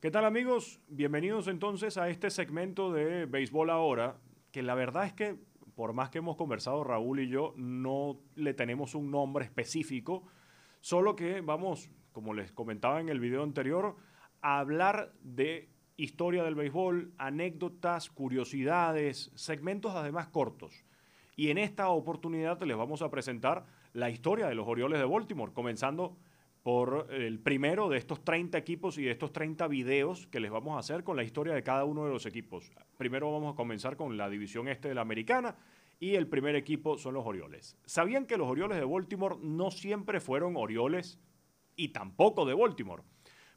¿Qué tal amigos? Bienvenidos entonces a este segmento de Béisbol Ahora, que la verdad es que por más que hemos conversado Raúl y yo, no le tenemos un nombre específico, solo que vamos, como les comentaba en el video anterior, a hablar de historia del béisbol, anécdotas, curiosidades, segmentos además cortos. Y en esta oportunidad les vamos a presentar la historia de los Orioles de Baltimore, comenzando por el primero de estos 30 equipos y de estos 30 videos que les vamos a hacer con la historia de cada uno de los equipos. Primero vamos a comenzar con la división este de la americana y el primer equipo son los Orioles. ¿Sabían que los Orioles de Baltimore no siempre fueron Orioles y tampoco de Baltimore?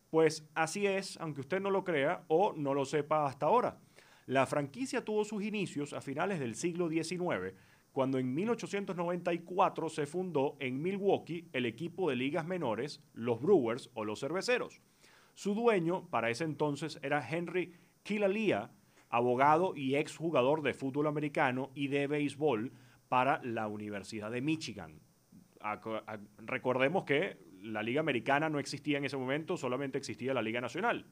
Pues así es, aunque usted no lo crea o no lo sepa hasta ahora. La franquicia tuvo sus inicios a finales del siglo XIX cuando en 1894 se fundó en Milwaukee el equipo de ligas menores, los Brewers o los Cerveceros. Su dueño para ese entonces era Henry Kilalia, abogado y exjugador de fútbol americano y de béisbol para la Universidad de Michigan. Recordemos que la Liga Americana no existía en ese momento, solamente existía la Liga Nacional.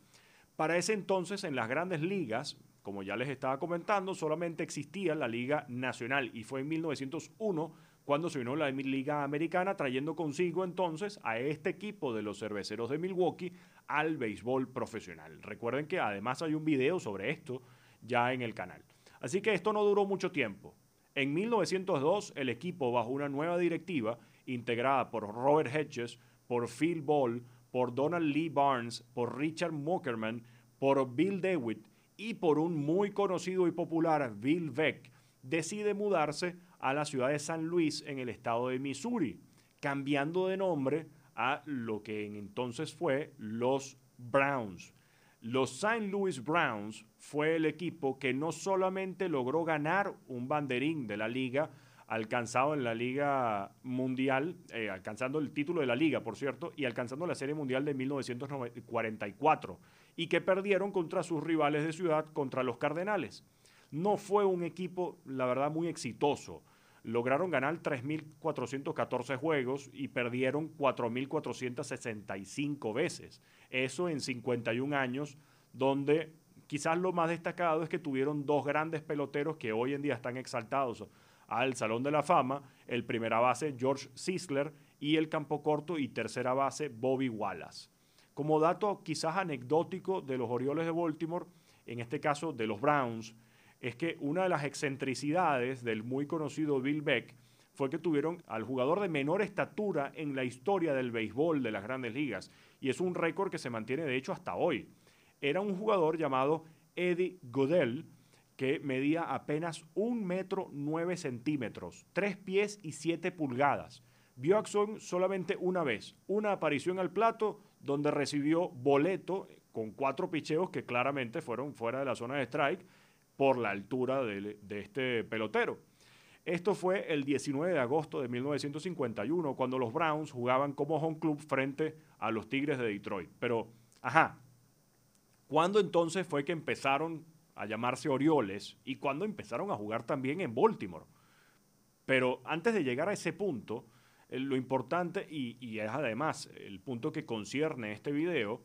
Para ese entonces, en las grandes ligas, como ya les estaba comentando, solamente existía la Liga Nacional y fue en 1901 cuando se unió la Liga Americana, trayendo consigo entonces a este equipo de los cerveceros de Milwaukee al béisbol profesional. Recuerden que además hay un video sobre esto ya en el canal. Así que esto no duró mucho tiempo. En 1902 el equipo bajo una nueva directiva integrada por Robert Hedges, por Phil Ball, por Donald Lee Barnes, por Richard Mockerman, por Bill DeWitt y por un muy conocido y popular Bill Beck, decide mudarse a la ciudad de San Luis en el estado de Missouri, cambiando de nombre a lo que entonces fue los Browns. Los St. Louis Browns fue el equipo que no solamente logró ganar un banderín de la liga, alcanzado en la Liga Mundial, eh, alcanzando el título de la Liga, por cierto, y alcanzando la Serie Mundial de 1944, y que perdieron contra sus rivales de ciudad, contra los Cardenales. No fue un equipo, la verdad, muy exitoso. Lograron ganar 3.414 juegos y perdieron 4.465 veces. Eso en 51 años, donde quizás lo más destacado es que tuvieron dos grandes peloteros que hoy en día están exaltados al Salón de la Fama, el primera base George Sisler y el campo corto y tercera base Bobby Wallace. Como dato quizás anecdótico de los Orioles de Baltimore, en este caso de los Browns, es que una de las excentricidades del muy conocido Bill Beck fue que tuvieron al jugador de menor estatura en la historia del béisbol de las grandes ligas. Y es un récord que se mantiene de hecho hasta hoy. Era un jugador llamado Eddie Godell, que medía apenas un metro nueve centímetros, tres pies y siete pulgadas. Vio acción solamente una vez, una aparición al plato donde recibió boleto con cuatro picheos que claramente fueron fuera de la zona de strike por la altura de, este pelotero. Esto fue el 19 de agosto de 1951, cuando los Browns jugaban como home club frente a los Tigres de Detroit. Pero, ajá, ¿cuándo entonces fue que empezaron a llamarse Orioles y cuando empezaron a jugar también en Baltimore. Pero antes de llegar a ese punto, lo importante, y, es además el punto que concierne este video,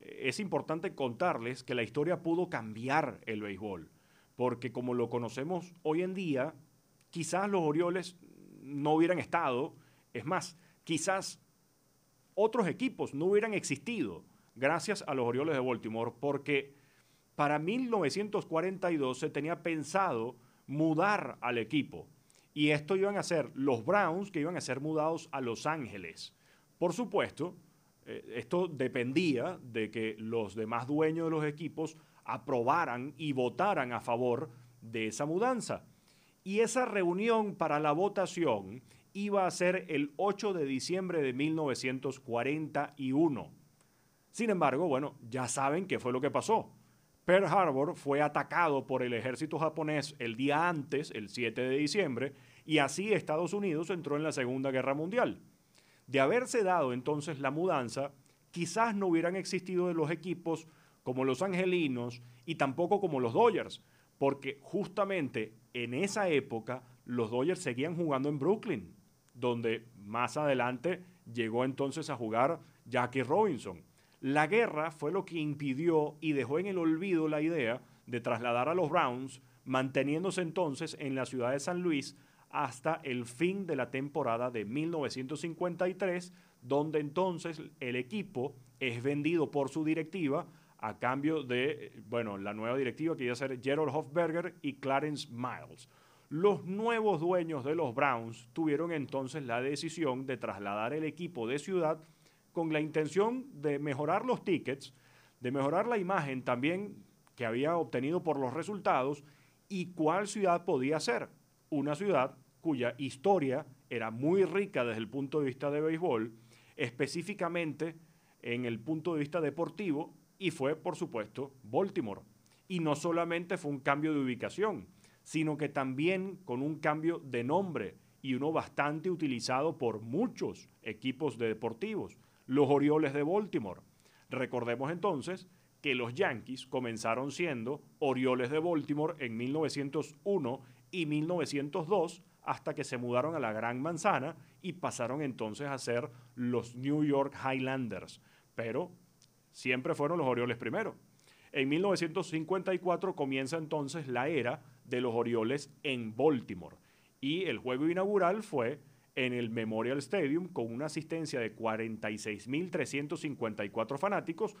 eh, es importante contarles que la historia pudo cambiar el béisbol, porque como lo conocemos hoy en día, quizás los Orioles no hubieran estado, es más, quizás otros equipos no hubieran existido gracias a los Orioles de Baltimore, porque para 1942 se tenía pensado mudar al equipo. Y esto iban a ser los Browns que iban a ser mudados a Los Ángeles. Por supuesto, eh, esto dependía de que los demás dueños de los equipos aprobaran y votaran a favor de esa mudanza. Y esa reunión para la votación iba a ser el 8 de diciembre de 1941. Sin embargo, bueno, ya saben qué fue lo que pasó. Pearl Harbor fue atacado por el ejército japonés el día antes, el 7 de diciembre, y así Estados Unidos entró en la Segunda Guerra Mundial. De haberse dado entonces la mudanza, quizás no hubieran existido los equipos como los Angelinos y tampoco como los Dodgers, porque justamente en esa época los Dodgers seguían jugando en Brooklyn, donde más adelante llegó entonces a jugar Jackie Robinson. La guerra fue lo que impidió y dejó en el olvido la idea de trasladar a los Browns, manteniéndose entonces en la ciudad de San Luis hasta el fin de la temporada de 1953, donde entonces el equipo es vendido por su directiva a cambio de, bueno, la nueva directiva que iba a ser Gerald Hofberger y Clarence Miles. Los nuevos dueños de los Browns tuvieron entonces la decisión de trasladar el equipo de ciudad con la intención de mejorar los tickets, de mejorar la imagen también que había obtenido por los resultados y cuál ciudad podía ser. Una ciudad cuya historia era muy rica desde el punto de vista de béisbol, específicamente en el punto de vista deportivo y fue, por supuesto, Baltimore. Y no solamente fue un cambio de ubicación, sino que también con un cambio de nombre y uno bastante utilizado por muchos equipos de deportivos, los Orioles de Baltimore. Recordemos entonces que los Yankees comenzaron siendo Orioles de Baltimore en 1901 y 1902 hasta que se mudaron a la Gran Manzana y pasaron entonces a ser los New York Highlanders. Pero Siempre fueron los Orioles primero. En 1954 comienza entonces la era de los Orioles en Baltimore y el juego inaugural fue en el Memorial Stadium con una asistencia de 46.354 fanáticos,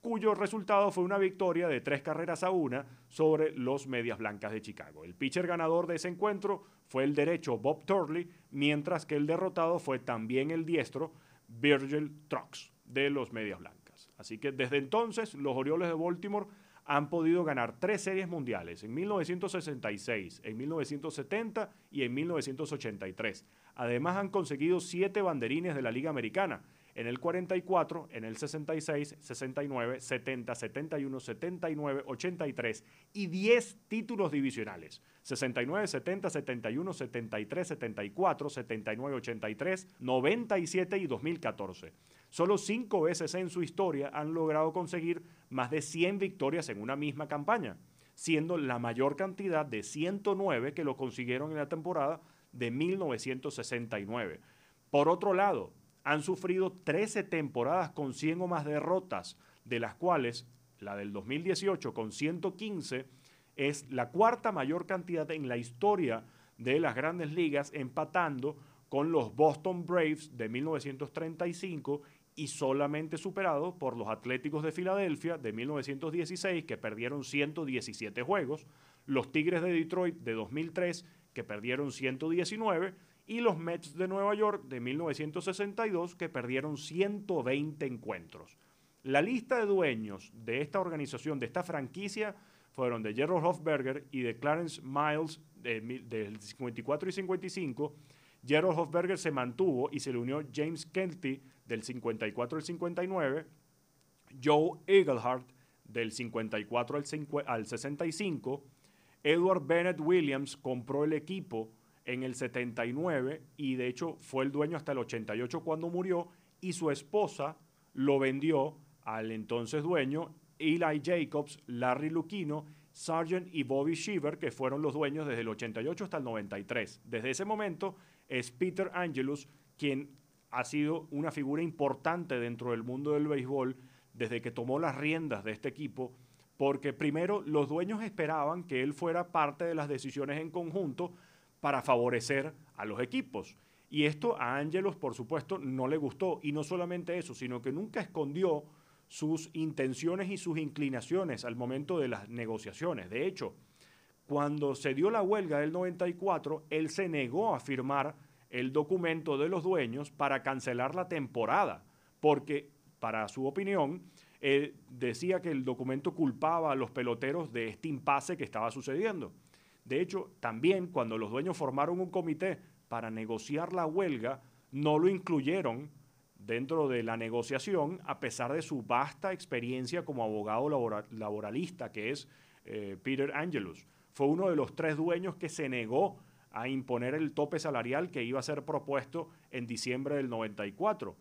cuyo resultado fue una victoria de tres carreras a una sobre los Medias Blancas de Chicago. El pitcher ganador de ese encuentro fue el derecho Bob Turley, mientras que el derrotado fue también el diestro Virgil Trucks de los Medias Blancas. Así que desde entonces los Orioles de Baltimore han podido ganar tres series mundiales, en 1966, en 1970 y en 1983. Además han conseguido siete banderines de la Liga Americana, en el 44, en el 66, 69, 70, 71, 79, 83 y 10 títulos divisionales. 69, 70, 71, 73, 74, 79, 83, 97 y 2014. Solo cinco veces en su historia han logrado conseguir más de 100 victorias en una misma campaña, siendo la mayor cantidad de 109 que lo consiguieron en la temporada de 1969. Por otro lado, han sufrido 13 temporadas con 100 o más derrotas, de las cuales la del 2018 con 115 es la cuarta mayor cantidad en la historia de las grandes ligas, empatando con los Boston Braves de 1935 y solamente superado por los Atléticos de Filadelfia de 1916, que perdieron 117 juegos, los Tigres de Detroit de 2003, que perdieron 119, y los Mets de Nueva York de 1962, que perdieron 120 encuentros. La lista de dueños de esta organización, de esta franquicia, fueron de Gerald Hofberger y de Clarence Miles del 54 y 55. Gerald Hofberger se mantuvo y se le unió James Kelty del 54 al 59, Joe Eaglehart del 54 al, 65, Edward Bennett Williams compró el equipo en el 79 y de hecho fue el dueño hasta el 88 cuando murió y su esposa lo vendió al entonces dueño Eli Jacobs, Larry Luquino, Sargent y Bobby Shiver, que fueron los dueños desde el 88 hasta el 93. Desde ese momento es Peter Angelus quien ha sido una figura importante dentro del mundo del béisbol desde que tomó las riendas de este equipo, porque primero los dueños esperaban que él fuera parte de las decisiones en conjunto para favorecer a los equipos. Y esto a Ángelos, por supuesto, no le gustó. Y no solamente eso, sino que nunca escondió sus intenciones y sus inclinaciones al momento de las negociaciones. De hecho, cuando se dio la huelga del 94, él se negó a firmar el documento de los dueños para cancelar la temporada, porque para su opinión decía que el documento culpaba a los peloteros de este impasse que estaba sucediendo. De hecho, también cuando los dueños formaron un comité para negociar la huelga, no lo incluyeron dentro de la negociación, a pesar de su vasta experiencia como abogado laboralista, que es eh, Peter Angelus. Fue uno de los tres dueños que se negó a imponer el tope salarial que iba a ser propuesto en diciembre del 94.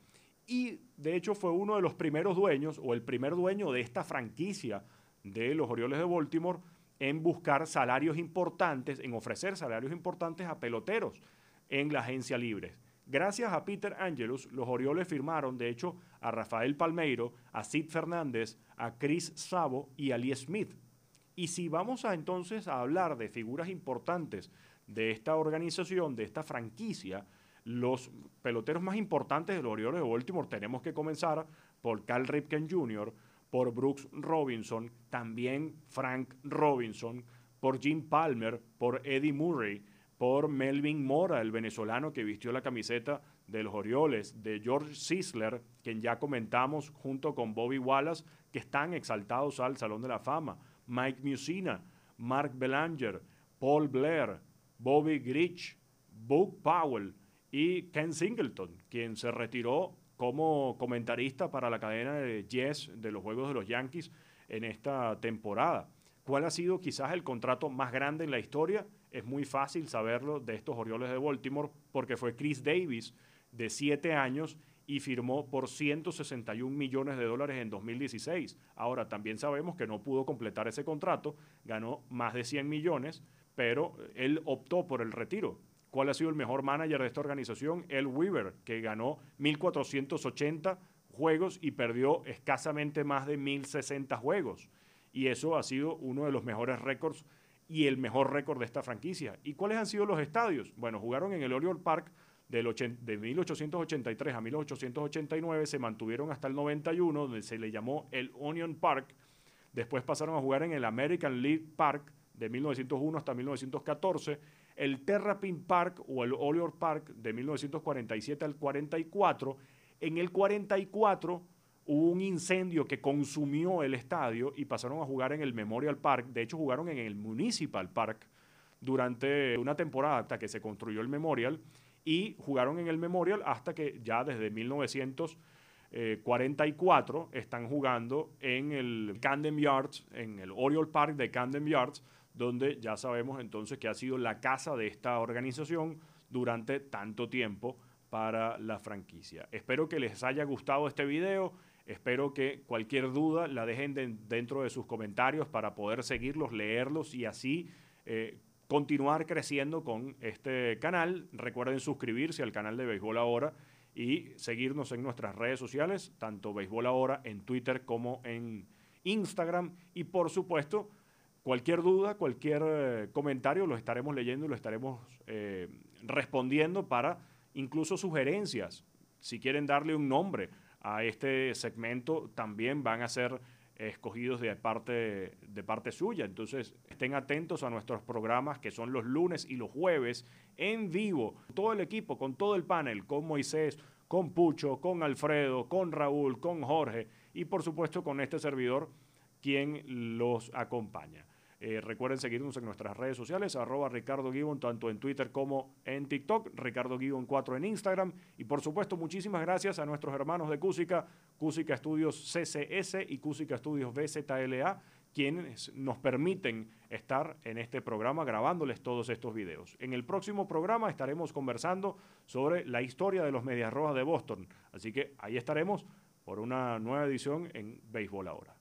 Y de hecho fue uno de los primeros dueños o el primer dueño de esta franquicia de los Orioles de Baltimore en buscar salarios importantes, en ofrecer salarios importantes a peloteros en la agencia libre. Gracias a Peter Angelus, los Orioles firmaron, de hecho, a Rafael Palmeiro, a Sid Fernández, a Chris Sabo y a Lee Smith. Y si vamos a entonces a hablar de figuras importantes de esta organización, de esta franquicia, los peloteros más importantes de los Orioles de Baltimore tenemos que comenzar por Cal Ripken Jr., por Brooks Robinson, también Frank Robinson, por Jim Palmer, por Eddie Murray, por Melvin Mora, el venezolano que vistió la camiseta de los Orioles, de George Sisler, quien ya comentamos junto con Bobby Wallace, que están exaltados al Salón de la Fama, Mike Musina, Mark Belanger, Paul Blair, Bobby Grich, Buck Powell y Ken Singleton, quien se retiró como comentarista para la cadena de Yes de los Juegos de los Yankees en esta temporada. ¿Cuál ha sido quizás el contrato más grande en la historia? Es muy fácil saberlo de estos Orioles de Baltimore porque fue Chris Davis de siete años y firmó por 161 millones de dólares en 2016. Ahora, también sabemos que no pudo completar ese contrato, ganó más de 100 millones, pero él optó por el retiro. ¿Cuál ha sido el mejor manager de esta organización? El Weaver, que ganó 1.480 juegos y perdió escasamente más de 1.060 juegos. Y eso ha sido uno de los mejores récords y el mejor récord de esta franquicia. ¿Y cuáles han sido los estadios? Bueno, jugaron en el Oriole Park del de 1883 a 1889, se mantuvieron hasta el 91, donde se le llamó el Onion Park. Después pasaron a jugar en el American League Park de 1901 hasta 1914, el Terrapin Park o el Oriole Park de 1947 al 44. En el 44 hubo un incendio que consumió el estadio y pasaron a jugar en el Memorial Park. De hecho, jugaron en el Municipal Park durante una temporada hasta que se construyó el Memorial y jugaron en el Memorial hasta que ya desde 1944 están jugando en el Camden Yards, en el Oriole Park de Camden Yards, donde ya sabemos entonces que ha sido la casa de esta organización durante tanto tiempo para la franquicia. Espero que les haya gustado este video. Espero que cualquier duda la dejen dentro de sus comentarios para poder seguirlos, leerlos y así eh, continuar creciendo con este canal. Recuerden suscribirse al canal de Béisbol Ahora y seguirnos en nuestras redes sociales, tanto Béisbol Ahora en Twitter como en Instagram. Y por supuesto, cualquier duda, cualquier eh, comentario lo estaremos leyendo y lo estaremos eh, respondiendo para incluso sugerencias. Si quieren darle un nombre a este segmento, también van a ser escogidos de parte, de parte suya. Entonces, estén atentos a nuestros programas que son los lunes y los jueves en vivo. Todo el equipo, con todo el panel, con Moisés, con Pucho, con Alfredo, con Raúl, con Jorge y por supuesto con este servidor quien los acompaña. Eh, recuerden seguirnos en nuestras redes sociales, arroba Ricardo tanto en Twitter como en TikTok, Ricardo Gibbon 4 en Instagram. Y por supuesto, muchísimas gracias a nuestros hermanos de Cúsica, Cúsica Estudios CCS y Cúsica Estudios BZLA, quienes nos permiten estar en este programa grabándoles todos estos videos. En el próximo programa estaremos conversando sobre la historia de los Medias Rojas de Boston. Así que ahí estaremos por una nueva edición en Béisbol Ahora.